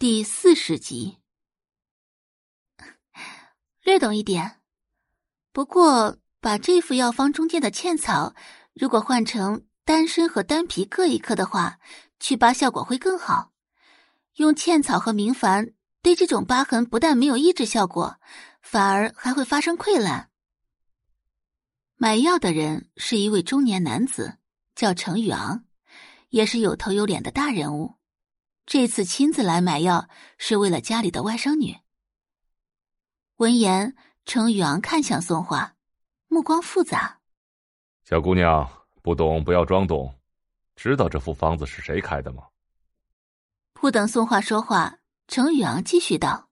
第四十集，略懂一点。不过，把这副药方中间的茜草，如果换成丹参和丹皮各一颗的话，祛疤效果会更好。用茜草和明矾对这种疤痕，不但没有抑制效果，反而还会发生溃烂。买药的人是一位中年男子，叫程宇昂，也是有头有脸的大人物。这次亲自来买药，是为了家里的外甥女。闻言，程宇昂看向宋画，目光复杂。小姑娘，不懂不要装懂，知道这副方子是谁开的吗？不等宋画说话，程宇昂继续道：“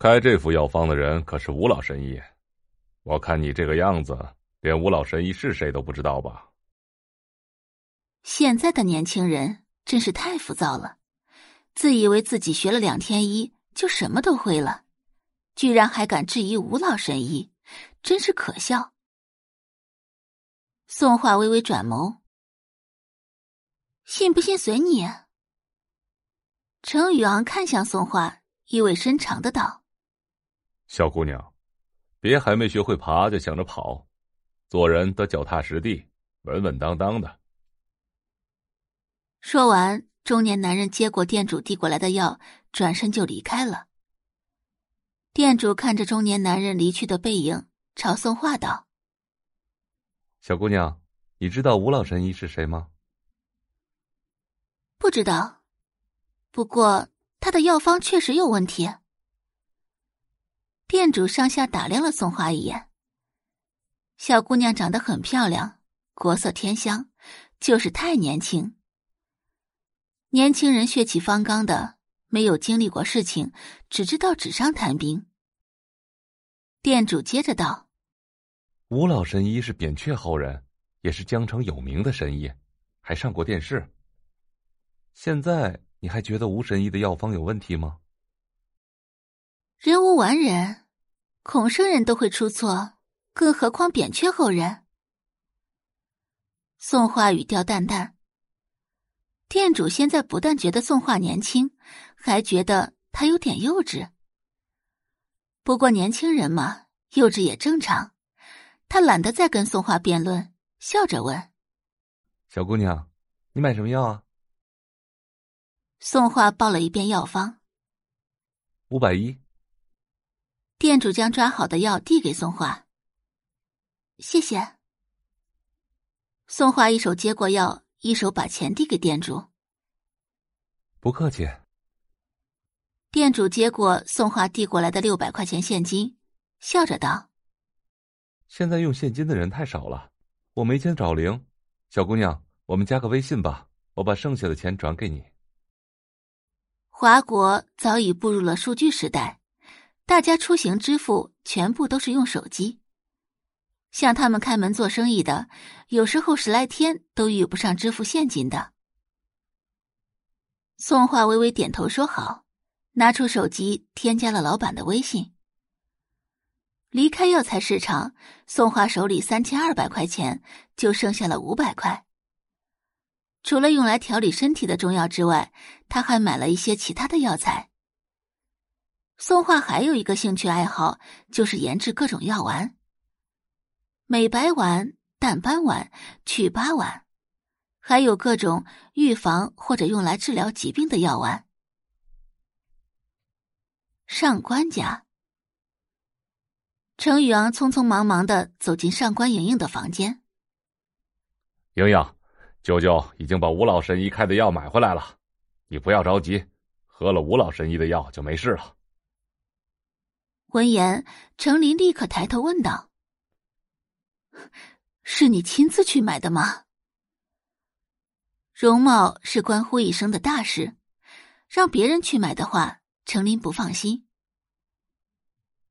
开这副药方的人可是吴老神医。我看你这个样子，连吴老神医是谁都不知道吧？”现在的年轻人。真是太浮躁了，自以为自己学了两天医就什么都会了，居然还敢质疑吴老神医，真是可笑。宋画微微转眸，信不信随你。程宇昂看向宋画，意味深长的道：“小姑娘，别还没学会爬就想着跑，做人得脚踏实地，稳稳当当的。”说完，中年男人接过店主递过来的药，转身就离开了。店主看着中年男人离去的背影，朝宋画道：“小姑娘，你知道吴老神医是谁吗？”“不知道，不过他的药方确实有问题。”店主上下打量了宋画一眼。小姑娘长得很漂亮，国色天香，就是太年轻。年轻人血气方刚的，没有经历过事情，只知道纸上谈兵。店主接着道：“吴老神医是扁鹊后人，也是江城有名的神医，还上过电视。现在你还觉得吴神医的药方有问题吗？”人无完人，孔圣人都会出错，更何况扁鹊后人？宋话语调淡淡。店主现在不但觉得宋画年轻，还觉得他有点幼稚。不过年轻人嘛，幼稚也正常。他懒得再跟宋画辩论，笑着问：“小姑娘，你买什么药啊？”宋画报了一遍药方：“五百一。”店主将抓好的药递给宋画：“谢谢。”宋画一手接过药。一手把钱递给店主，不客气。店主接过宋画递过来的六百块钱现金，笑着道：“现在用现金的人太少了，我没钱找零。小姑娘，我们加个微信吧，我把剩下的钱转给你。”华国早已步入了数据时代，大家出行支付全部都是用手机。像他们开门做生意的，有时候十来天都遇不上支付现金的。宋画微微点头说好，拿出手机添加了老板的微信。离开药材市场，宋画手里三千二百块钱就剩下了五百块。除了用来调理身体的中药之外，他还买了一些其他的药材。宋画还有一个兴趣爱好，就是研制各种药丸。美白丸、淡斑丸、祛疤丸，还有各种预防或者用来治疗疾病的药丸。上官家，程宇昂匆匆忙忙的走进上官莹莹的房间。莹莹，舅舅已经把吴老神医开的药买回来了，你不要着急，喝了吴老神医的药就没事了。闻言，程琳立刻抬头问道。是你亲自去买的吗？容貌是关乎一生的大事，让别人去买的话，程琳不放心。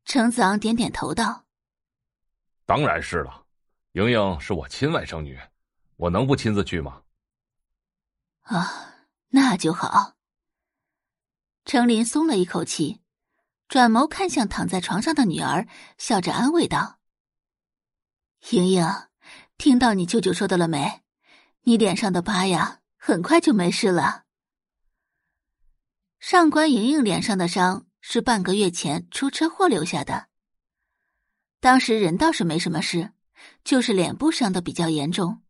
程子昂点点头道：“当然是了，莹莹是我亲外甥女，我能不亲自去吗？”啊，那就好。程琳松了一口气，转眸看向躺在床上的女儿，笑着安慰道。莹莹，听到你舅舅说的了没？你脸上的疤呀，很快就没事了。上官莹莹脸上的伤是半个月前出车祸留下的，当时人倒是没什么事，就是脸部伤的比较严重，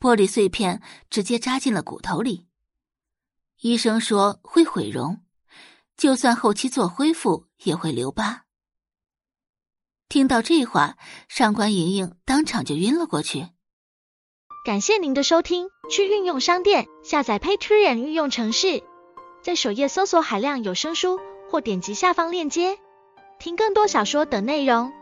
玻璃碎片直接扎进了骨头里。医生说会毁容，就算后期做恢复也会留疤。听到这话，上官莹莹当场就晕了过去。感谢您的收听，去运用商店下载 Patreon 运用城市，在首页搜索海量有声书，或点击下方链接听更多小说等内容。